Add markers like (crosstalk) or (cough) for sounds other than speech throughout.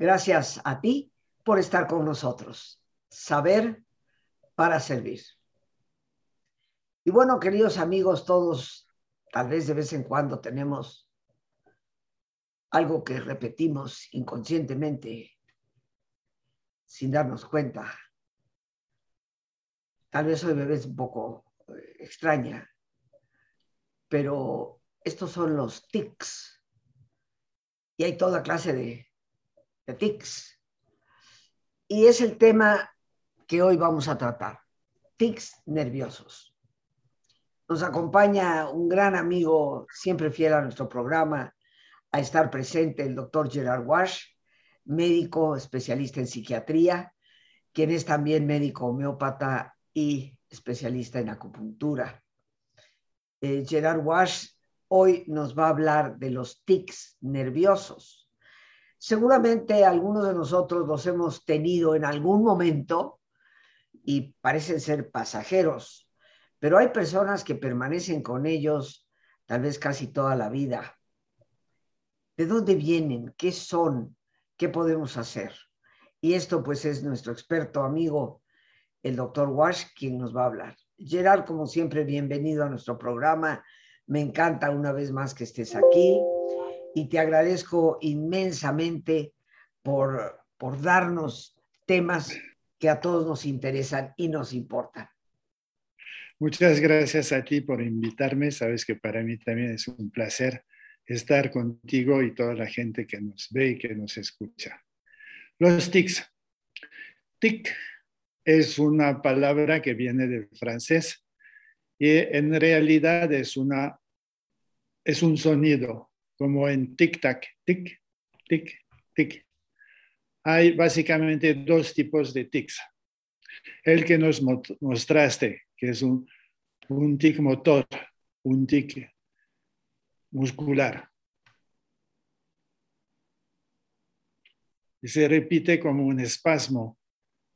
Gracias a ti por estar con nosotros. Saber para servir. Y bueno, queridos amigos, todos, tal vez de vez en cuando tenemos algo que repetimos inconscientemente sin darnos cuenta. Tal vez hoy me ves un poco eh, extraña, pero estos son los tics. Y hay toda clase de, tics. Y es el tema que hoy vamos a tratar, tics nerviosos. Nos acompaña un gran amigo, siempre fiel a nuestro programa, a estar presente, el doctor Gerard Wash, médico especialista en psiquiatría, quien es también médico homeópata y especialista en acupuntura. Eh, Gerard Wash hoy nos va a hablar de los tics nerviosos. Seguramente algunos de nosotros los hemos tenido en algún momento y parecen ser pasajeros, pero hay personas que permanecen con ellos tal vez casi toda la vida. ¿De dónde vienen? ¿Qué son? ¿Qué podemos hacer? Y esto pues es nuestro experto amigo, el doctor Wash, quien nos va a hablar. Gerard, como siempre, bienvenido a nuestro programa. Me encanta una vez más que estés aquí y te agradezco inmensamente por, por darnos temas que a todos nos interesan y nos importan. Muchas gracias a ti por invitarme. Sabes que para mí también es un placer estar contigo y toda la gente que nos ve y que nos escucha. Los tics. Tic es una palabra que viene del francés y en realidad es, una, es un sonido, como en tic-tac, tic, tic, tic. Hay básicamente dos tipos de tics. El que nos mostraste, que es un, tic motor, un tic muscular. Se repite como un espasmo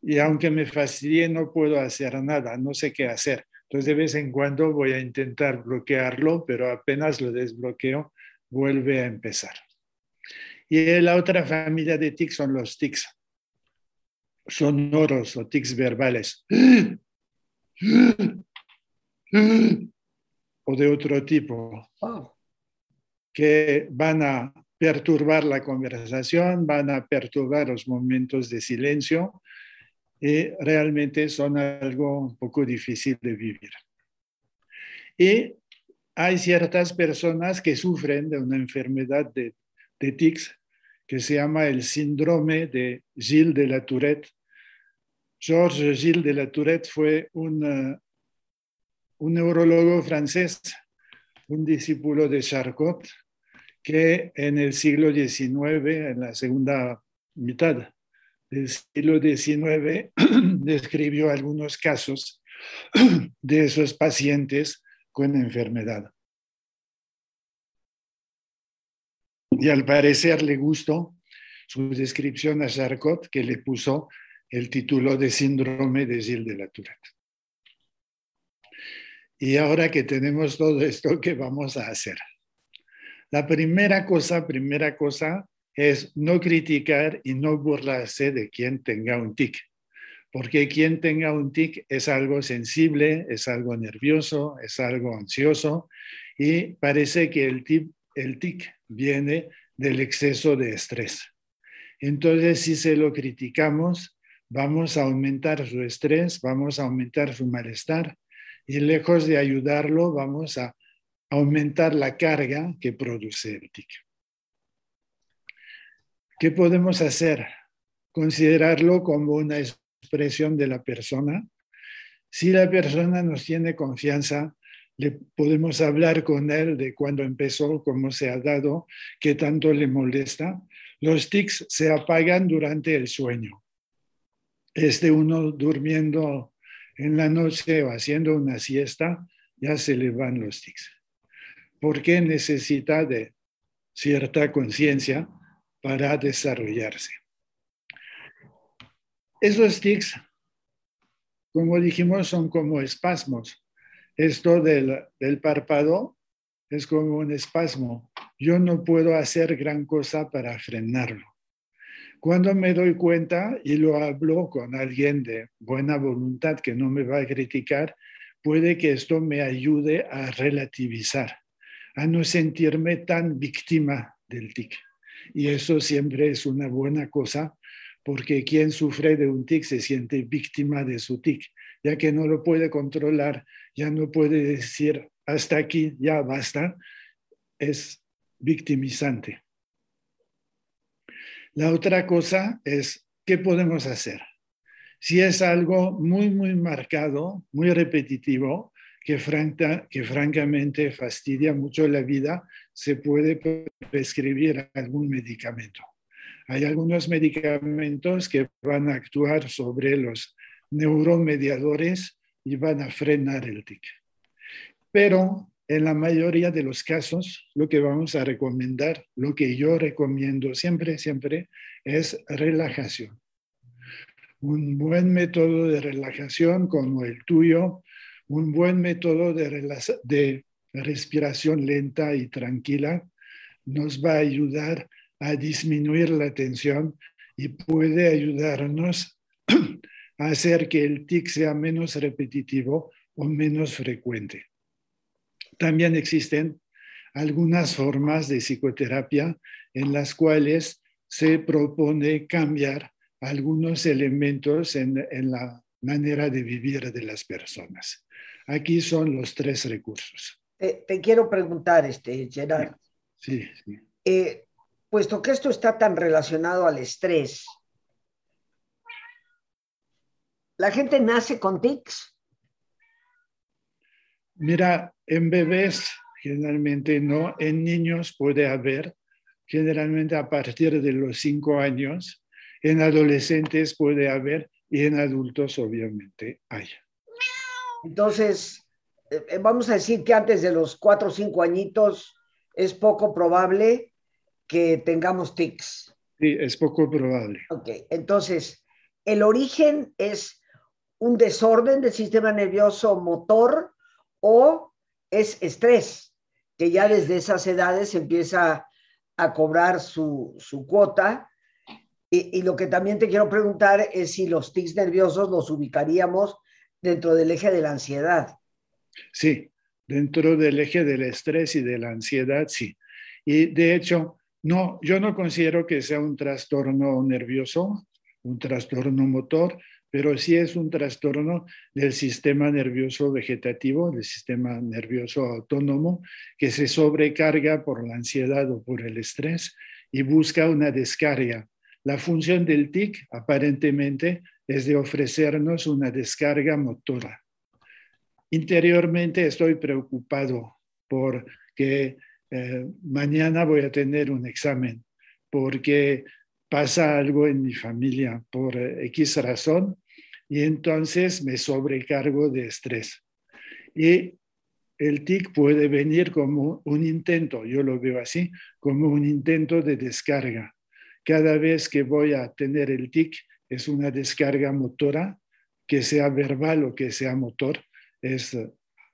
y aunque me fastidie no puedo hacer nada, no sé qué hacer. Entonces de vez en cuando voy a intentar bloquearlo, pero apenas lo desbloqueo, vuelve a empezar. Y la otra familia de tics son los tics sonoros o tics verbales. O de otro tipo, que van a perturbar la conversación, van a perturbar los momentos de silencio y realmente son algo un poco difícil de vivir. Y hay ciertas personas que sufren de una enfermedad de, de tics que se llama el síndrome de Gilles de la Tourette. Georges Gilles de la Tourette fue un, uh, un neurólogo francés, un discípulo de Charcot, que en el siglo XIX, en la segunda mitad del siglo XIX (clears throat) describió algunos casos (clears throat) de esos pacientes con enfermedad. Y al parecer le gustó su descripción a Charcot, que le puso el título de síndrome de Gilles de la Tourette. Y ahora que tenemos todo esto, ¿qué vamos a hacer? La primera cosa, primera cosa es no criticar y no burlarse de quien tenga un tic, porque quien tenga un tic es algo sensible, es algo nervioso, es algo ansioso y parece que el tic, el tic viene del exceso de estrés. Entonces, si se lo criticamos, vamos a aumentar su estrés, vamos a aumentar su malestar y lejos de ayudarlo, vamos a aumentar la carga que produce el tic. ¿Qué podemos hacer? Considerarlo como una expresión de la persona. Si la persona nos tiene confianza, le podemos hablar con él de cuándo empezó, cómo se ha dado, qué tanto le molesta. Los tics se apagan durante el sueño. Este uno durmiendo en la noche o haciendo una siesta, ya se le van los tics. ¿Por qué necesita de cierta conciencia para desarrollarse. Esos tics, como dijimos, son como espasmos. Esto del, del párpado es como un espasmo. Yo no puedo hacer gran cosa para frenarlo. Cuando me doy cuenta y lo hablo con alguien de buena voluntad que no me va a criticar, puede que esto me ayude a relativizar, a no sentirme tan víctima del tic. Y eso siempre es una buena cosa porque quien sufre de un tic se siente víctima de su tic, ya que no lo puede controlar, ya no puede decir hasta aquí, ya basta, es victimizante. La otra cosa es, ¿qué podemos hacer? Si es algo muy, muy marcado, muy repetitivo, que, que francamente fastidia mucho la vida, se puede prescribir algún medicamento. Hay algunos medicamentos que van a actuar sobre los neuromediadores y van a frenar el tic. Pero en la mayoría de los casos, lo que vamos a recomendar, lo que yo recomiendo siempre, siempre, es relajación. Un buen método de relajación como el tuyo, un buen método de, de respiración lenta y tranquila, nos va a ayudar a disminuir la tensión y puede ayudarnos (clears throat) a hacer que el tic sea menos repetitivo o menos frecuente. También existen algunas formas de psicoterapia en las cuales se propone cambiar algunos elementos en, la manera de vivir de las personas. Aquí son los tres recursos. Te, quiero preguntar, este, Gerard. Sí, sí. Eh, puesto que esto está tan relacionado al estrés, ¿la gente nace con tics? Mira, en bebés generalmente no, en niños puede haber, generalmente a partir de los cinco años, en adolescentes puede haber y en adultos obviamente hay. Entonces, eh, eh, vamos a decir que antes de los cuatro o cinco añitos es poco probable que tengamos tics. Sí, es poco probable. Ok, entonces, el origen es un desorden del sistema nervioso motor o es estrés, que ya desde esas edades empieza a cobrar su, cuota. Y, lo que también te quiero preguntar es si los tics nerviosos los ubicaríamos dentro del eje de la ansiedad. Sí, dentro del eje del estrés y de la ansiedad, sí. Y de hecho, no, yo no considero que sea un trastorno nervioso, un trastorno motor, pero sí es un trastorno del sistema nervioso vegetativo, del sistema nervioso autónomo, que se sobrecarga por la ansiedad o por el estrés y busca una descarga. La función del TIC aparentemente es de ofrecernos una descarga motora. Interiormente estoy preocupado porque eh, mañana voy a tener un examen, porque pasa algo en mi familia por X razón y entonces me sobrecargo de estrés. Y el TIC puede venir como un intento, yo lo veo así, como un intento de descarga. Cada vez que voy a tener el TIC es una descarga motora, que sea verbal o que sea motor, es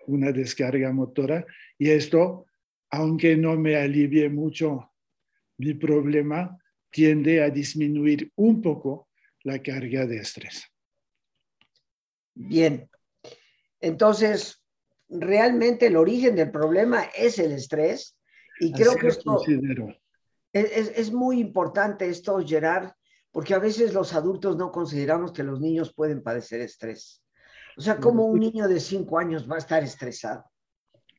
una descarga motora. Y esto, aunque no me alivie mucho mi problema, tiende a disminuir un poco la carga de estrés. Bien, entonces, realmente el origen del problema es el estrés y creo que esto es, es, muy importante esto, Gerard, porque a veces los adultos no consideramos que los niños pueden padecer estrés. O sea, como un niño de cinco años va a estar estresado?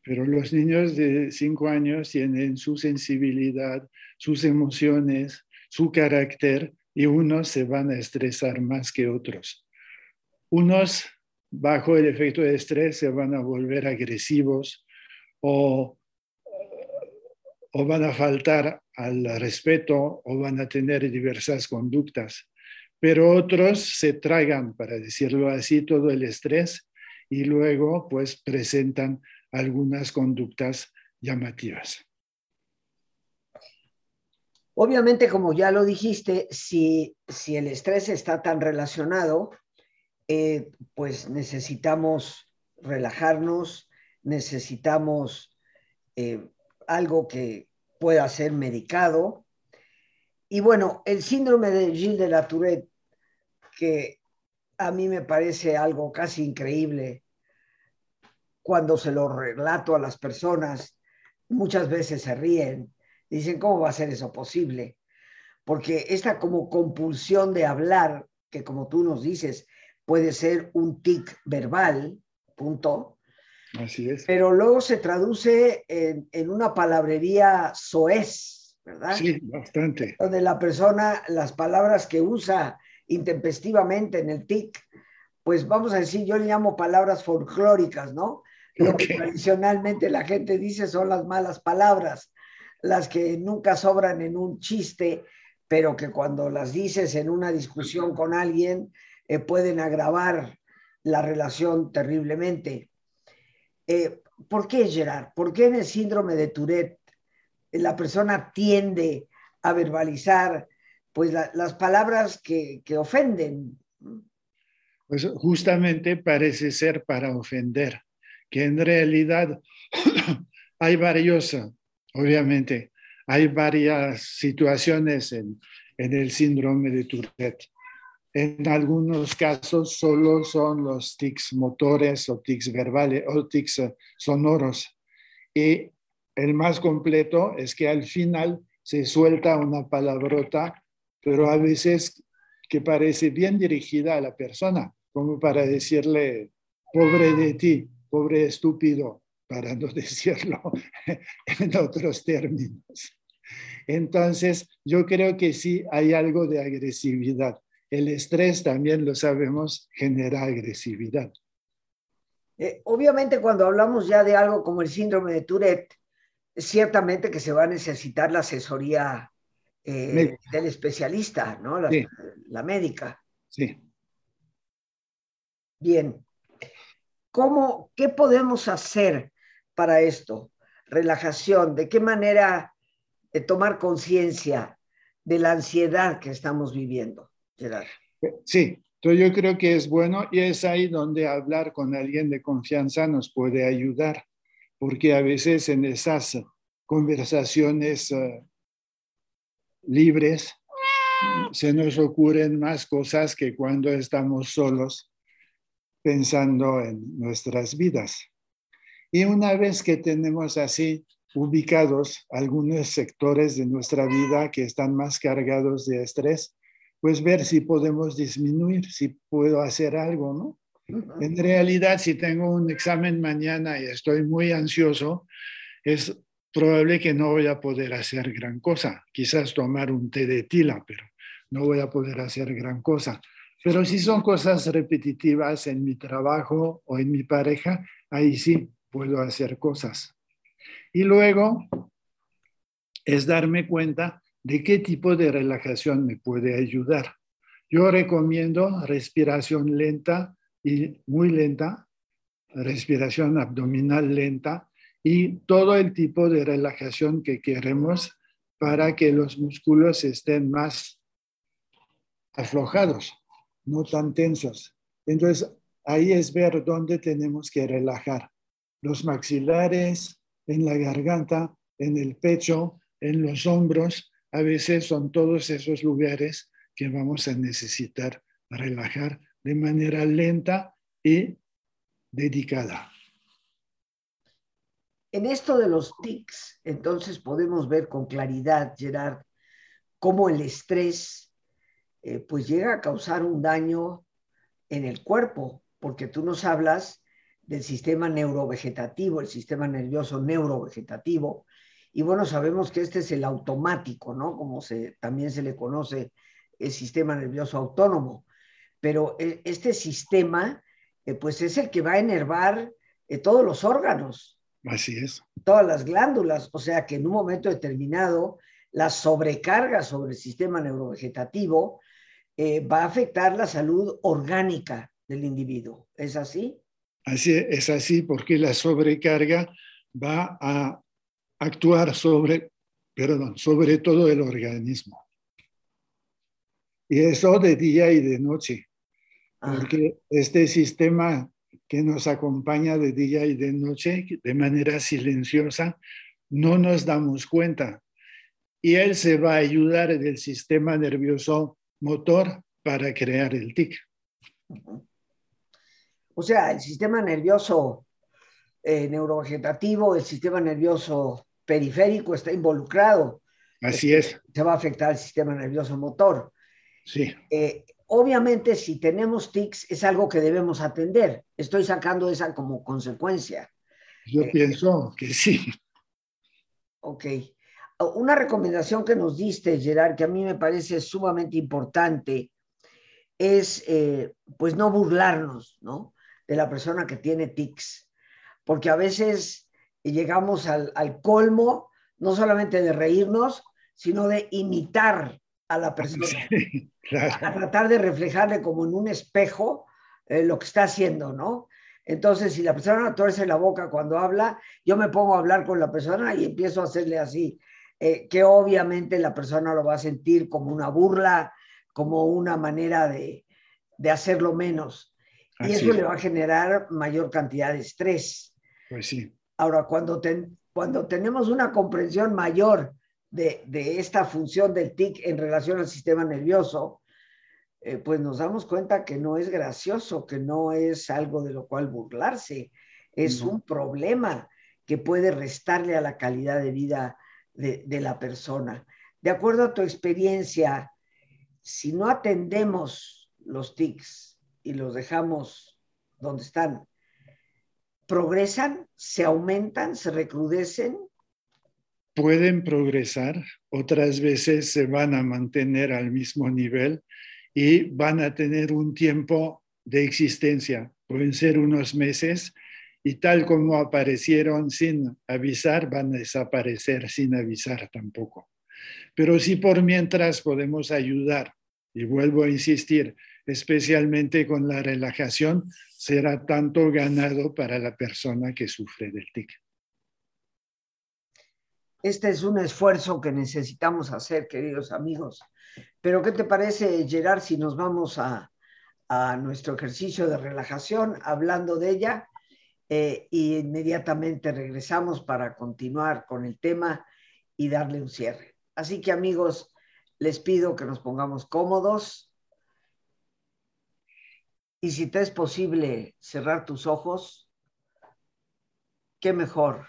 Pero los niños de cinco años tienen su sensibilidad, sus emociones, su carácter, y unos se van a estresar más que otros. Unos bajo el efecto de estrés se van a volver agresivos o, o van a faltar al respeto o van a tener diversas conductas. Pero otros se tragan, para decirlo así, todo el estrés y luego pues presentan algunas conductas llamativas. Obviamente, como ya lo dijiste, si, si el estrés está tan relacionado, eh, pues necesitamos relajarnos, necesitamos eh, algo que pueda ser medicado. y bueno, el síndrome de Gilles de la Tourette, que a mí me parece algo casi increíble cuando se lo relato a las personas, muchas veces se ríen, dicen, ¿cómo va a ser eso posible? Porque esta como compulsión de hablar, que como tú nos dices, puede ser un tic verbal, punto. Así es. Pero luego se traduce en, en una palabrería soez, ¿verdad? Sí, bastante. Donde la persona, las palabras que usa intempestivamente en el TIC, pues vamos a decir, yo le llamo palabras folclóricas, ¿no? Lo que tradicionalmente la gente dice son las malas palabras, las que nunca sobran en un chiste, pero que cuando las dices en una discusión con alguien eh, pueden agravar la relación terriblemente. Eh, ¿Por qué, Gerard? ¿Por qué en el síndrome de Tourette la persona tiende a verbalizar pues las palabras que, que ofenden. Pues justamente parece ser para ofender, que en realidad (clears throat) hay varios, obviamente, hay varias situaciones en, en el síndrome de Tourette. En algunos casos solo son los tics motores o tics verbales o tics sonoros. Y el más completo es que al final se suelta una palabrota, pero a veces que parece bien dirigida a la persona, como para decirle, pobre de ti, pobre estúpido, para no (laughs) decirlo en otros términos. Entonces, yo creo que sí hay algo de agresividad. El estrés también lo sabemos, genera agresividad. Eh, obviamente, cuando hablamos ya de algo como el síndrome de Tourette, ciertamente que se va a necesitar la asesoría eh, del especialista, ¿no? La, médica. Sí. Bien. ¿Cómo, qué podemos hacer para esto? Relajación, ¿de qué manera de tomar conciencia de la ansiedad que estamos viviendo, Gerard? Sí, yo creo que es bueno y es ahí donde hablar con alguien de confianza nos puede ayudar porque a veces en esas conversaciones eh, libres se nos ocurren más cosas que cuando estamos solos pensando en nuestras vidas. Y una vez que tenemos así ubicados algunos sectores de nuestra vida que están más cargados de estrés, pues ver si podemos disminuir, si puedo hacer algo, ¿no? En realidad, si tengo un examen mañana y estoy muy ansioso, es probable que no voy a poder hacer gran cosa. Quizás tomar un té de tila, pero no voy a poder hacer gran cosa. Pero si son cosas repetitivas en mi trabajo o en mi pareja, ahí sí puedo hacer cosas. Y luego es darme cuenta de qué tipo de relajación me puede ayudar. Yo recomiendo respiración lenta, y muy lenta, respiración abdominal lenta y todo el tipo de relajación que queremos para que los músculos estén más aflojados, no tan tensos. Entonces, ahí es ver dónde tenemos que relajar. Los maxilares, en la garganta, en el pecho, en los hombros. A veces son todos esos lugares que vamos a necesitar relajar de manera lenta y dedicada. En esto de los tics, entonces podemos ver con claridad, Gerard, cómo el estrés eh, pues llega a causar un daño en el cuerpo, porque tú nos hablas del sistema neurovegetativo, el sistema nervioso neurovegetativo, y bueno, sabemos que este es el automático, ¿no? Como se, también se le conoce el sistema nervioso autónomo pero eh, este sistema, eh, pues es el que va a enervar eh, todos los órganos. Así es. Todas las glándulas, o sea que en un momento determinado la sobrecarga sobre el sistema neurovegetativo va a afectar la salud orgánica del individuo. ¿Es así? Así es así porque la sobrecarga va a actuar sobre, perdón, sobre todo el organismo. Y eso de día y de noche porque este sistema que nos acompaña de día y de noche de manera silenciosa, no nos damos cuenta. y él se va a ayudar del sistema nervioso motor para crear el tic. O sea, el sistema nervioso eh, neurovegetativo, el sistema nervioso periférico está involucrado. Así es. Se va a afectar el sistema nervioso motor. Sí. Eh, obviamente, si tenemos tics, es algo que debemos atender. Estoy sacando esa como consecuencia. Yo eh, pienso que sí. Ok. Una recomendación que nos diste, Gerard, que a mí me parece sumamente importante, es eh, pues no burlarnos, ¿no? De la persona que tiene tics, porque a veces llegamos al, colmo, no solamente de reírnos, sino de imitar a la persona, a tratar de reflejarle como en un espejo eh, lo que está haciendo, ¿no? Entonces, si la persona torce la boca cuando habla, yo me pongo a hablar con la persona y empiezo a hacerle así, eh, que obviamente la persona lo va a sentir como una burla, como una manera de, hacerlo menos. Y eso le va a generar mayor cantidad de estrés. Pues sí. Ahora, cuando, cuando tenemos una comprensión mayor de, de, esta función del TIC en relación al sistema nervioso, eh, pues nos damos cuenta que no es gracioso, que no es algo de lo cual burlarse, es un problema que puede restarle a la calidad de vida de, la persona. De acuerdo a tu experiencia, si no atendemos los tics y los dejamos donde están, ¿progresan, se aumentan, se recrudecen? Pueden progresar, otras veces se van a mantener al mismo nivel y van a tener un tiempo de existencia, pueden ser unos meses, y tal como aparecieron sin avisar, van a desaparecer sin avisar tampoco. Pero si por mientras podemos ayudar, y vuelvo a insistir, especialmente con la relajación, será tanto ganado para la persona que sufre del tic. Este es un esfuerzo que necesitamos hacer, queridos amigos. Pero ¿qué te parece, Gerard, si nos vamos a, nuestro ejercicio de relajación hablando de ella e inmediatamente regresamos para continuar con el tema y darle un cierre? Así que amigos, les pido que nos pongamos cómodos y si te es posible cerrar tus ojos, qué mejor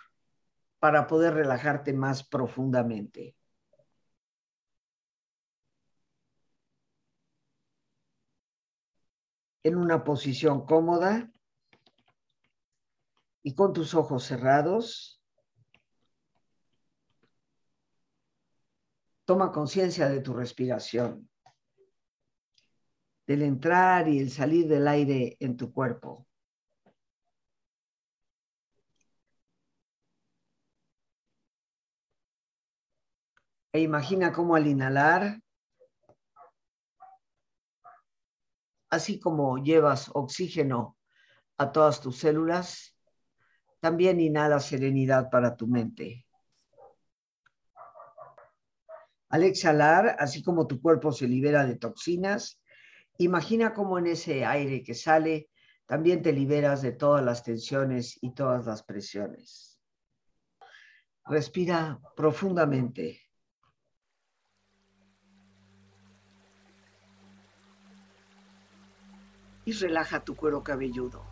para poder relajarte más profundamente. en una posición cómoda y con tus ojos cerrados. Toma conciencia de tu respiración, del entrar y el salir del aire en tu cuerpo. E imagina cómo al inhalar así como llevas oxígeno a todas tus células, también inhala serenidad para tu mente. Al exhalar, así como tu cuerpo se libera de toxinas, imagina cómo en ese aire que sale también te liberas de todas las tensiones y todas las presiones. Respira profundamente. y relaja tu cuero cabelludo.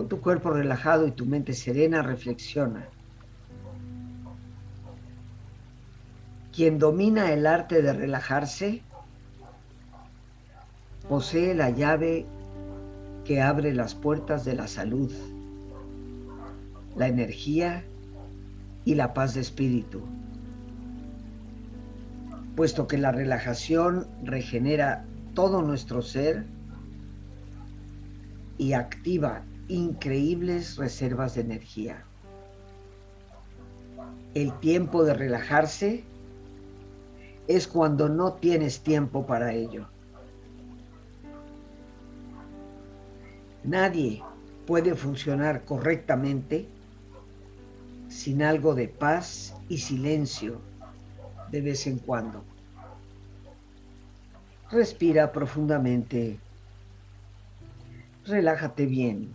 Con tu cuerpo relajado y tu mente serena, reflexiona. Quien domina el arte de relajarse posee la llave que abre las puertas de la salud, la energía y la paz de espíritu, puesto que la relajación regenera todo nuestro ser y activa increíbles reservas de energía. El tiempo de relajarse es cuando no tienes tiempo para ello. Nadie puede funcionar correctamente sin algo de paz y silencio de vez en cuando. Respira profundamente. Relájate bien.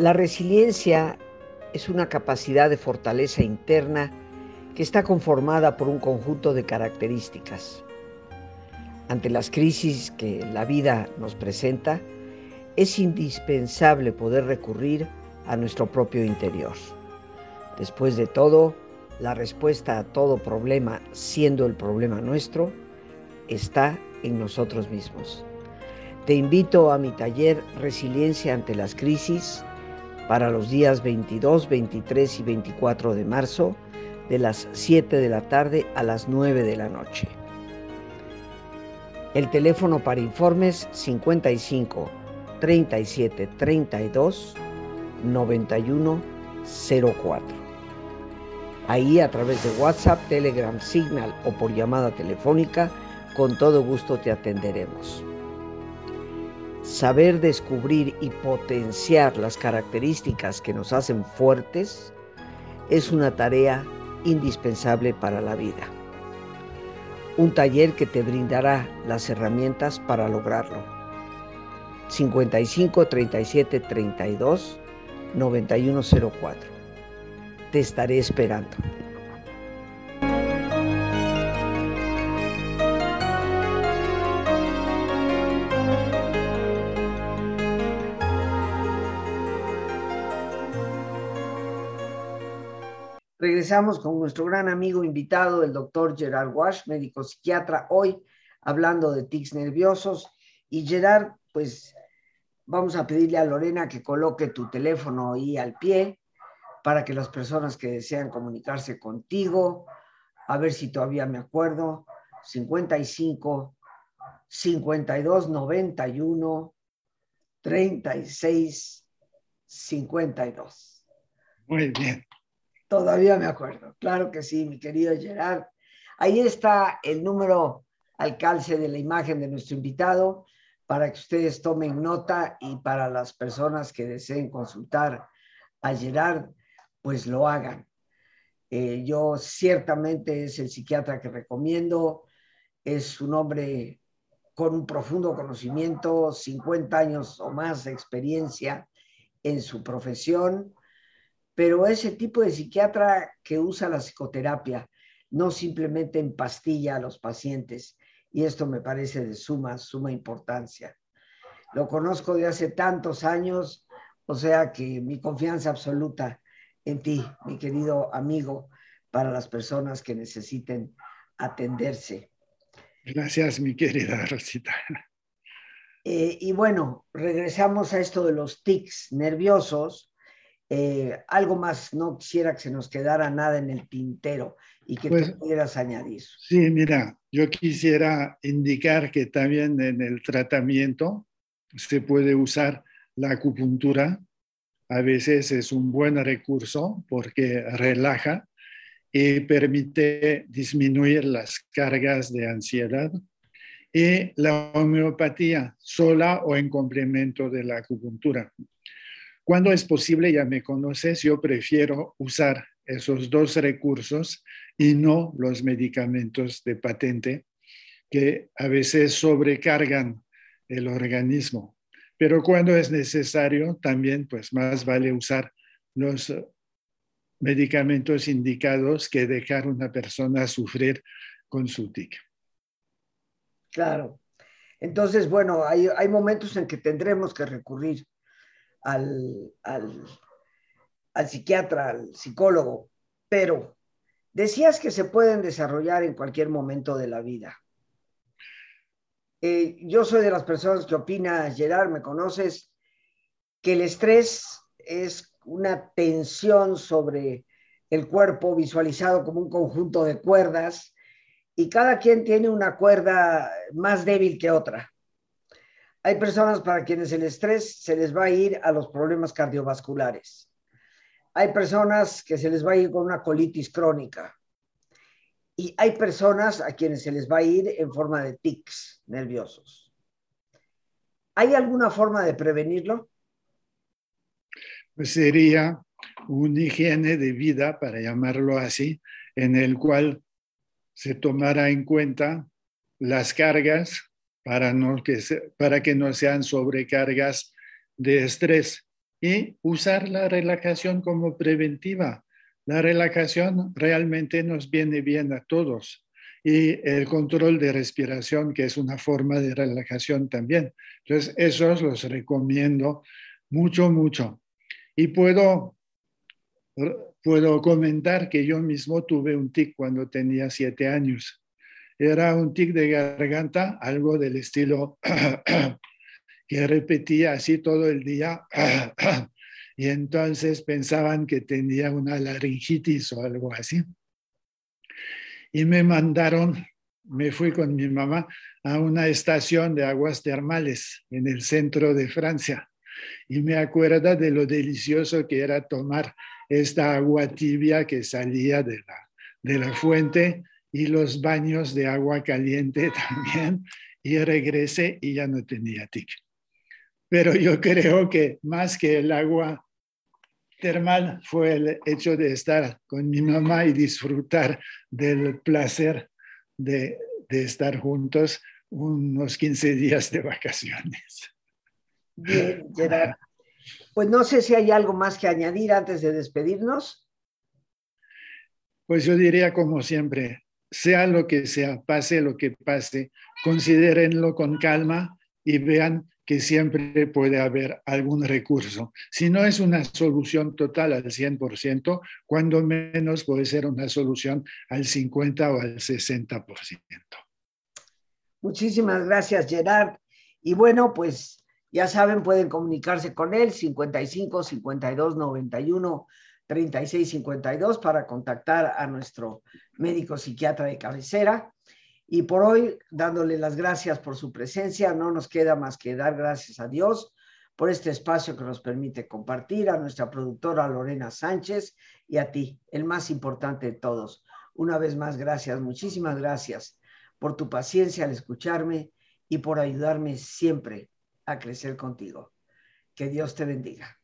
La resiliencia es una capacidad de fortaleza interna que está conformada por un conjunto de características. Ante las crisis que la vida nos presenta, es indispensable poder recurrir a nuestro propio interior. Después de todo, la respuesta a todo problema, siendo el problema nuestro, está en nosotros mismos. Te invito a mi taller Resiliencia ante las crisis para los días 22, 23 y 24 de marzo, de las 7 de la tarde a las 9 de la noche. El teléfono para informes 55 37 32 91 04. Ahí a través de WhatsApp, Telegram, Signal o por llamada telefónica, con todo gusto te atenderemos. Saber descubrir y potenciar las características que nos hacen fuertes es una tarea indispensable para la vida. Un taller que te brindará las herramientas para lograrlo. 55 37 32 9104. Te estaré esperando. Regresamos con nuestro gran amigo invitado, el doctor Gerard Wash, médico psiquiatra, hoy hablando de tics nerviosos. Y Gerard, pues vamos a pedirle a Lorena que coloque tu teléfono ahí al pie para que las personas que desean comunicarse contigo, a ver si todavía me acuerdo, 55 52 91 36 52. Muy bien. Todavía me acuerdo, claro que sí, mi querido Gerard. Ahí está el número al calce de la imagen de nuestro invitado para que ustedes tomen nota y para las personas que deseen consultar a Gerard, pues lo hagan. Eh, yo ciertamente es el psiquiatra que recomiendo, es un hombre con un profundo conocimiento, 50 años o más de experiencia en su profesión pero ese tipo de psiquiatra que usa la psicoterapia, no simplemente en pastilla a los pacientes, y esto me parece de suma, suma importancia. Lo conozco de hace tantos años, o sea que mi confianza absoluta en ti, mi querido amigo, para las personas que necesiten atenderse. Gracias, mi querida Rosita. Eh, y bueno, regresamos a esto de los tics nerviosos eh, algo más, no quisiera que se nos quedara nada en el tintero y que pues, pudieras añadir. Sí, mira, yo quisiera indicar que también en el tratamiento se puede usar la acupuntura. A veces es un buen recurso porque relaja y permite disminuir las cargas de ansiedad. Y la homeopatía sola o en complemento de la acupuntura. Cuando es posible, ya me conoces, yo prefiero usar esos dos recursos y no los medicamentos de patente que a veces sobrecargan el organismo. Pero cuando es necesario, también pues más vale usar los medicamentos indicados que dejar una persona sufrir con su tic. Claro. Entonces, bueno, hay momentos en que tendremos que recurrir al, psiquiatra, al psicólogo, pero decías que se pueden desarrollar en cualquier momento de la vida. Eh, yo soy de las personas que opina, Gerard, me conoces, que el estrés es una tensión sobre el cuerpo visualizado como un conjunto de cuerdas y cada quien tiene una cuerda más débil que otra. Hay personas para quienes el estrés se les va a ir a los problemas cardiovasculares. Hay personas que se les va a ir con una colitis crónica. Y hay personas a quienes se les va a ir en forma de tics nerviosos. ¿Hay alguna forma de prevenirlo? Pues sería una higiene de vida, para llamarlo así, en el cual se tomara en cuenta las cargas para, que que no sean sobrecargas de estrés y usar la relajación como preventiva. La relajación realmente nos viene bien a todos y el control de respiración, que es una forma de relajación también. Entonces, esos los recomiendo mucho, mucho. Y puedo, puedo comentar que yo mismo tuve un tic cuando tenía siete años. Era un tic de garganta, algo del estilo (clears throat) que repetía así todo el día (clears throat) y entonces pensaban que tenía una laringitis o algo así. Y me mandaron, me fui con mi mamá a una estación de aguas termales en el centro de Francia. Y me acuerdo de lo delicioso que era tomar esta agua tibia que salía de la, de la fuente y los baños de agua caliente (laughs) también. Y regresé y ya no tenía tic. Pero yo creo que más que el agua termal fue el hecho de estar con mi mamá y disfrutar del placer de, estar juntos unos 15 días de vacaciones. Bien, (laughs) Gerard. Pues no sé si hay algo más que añadir antes de despedirnos. Pues yo diría como siempre, sea lo que sea, pase lo que pase, considérenlo con calma y vean que siempre puede haber algún recurso. Si no es una solución total al 100%, cuando menos puede ser una solución al 50 o al 60%. Muchísimas gracias, Gerard. Y bueno, pues ya saben, pueden comunicarse con él 55 52 91 36 52 para contactar a nuestro médico psiquiatra de cabecera. Y por hoy, dándole las gracias por su presencia, no nos queda más que dar gracias a Dios por este espacio que nos permite compartir, a nuestra productora Lorena Sánchez y a ti, el más importante de todos. Una vez más, gracias, muchísimas gracias por tu paciencia al escucharme y por ayudarme siempre a crecer contigo. Que Dios te bendiga.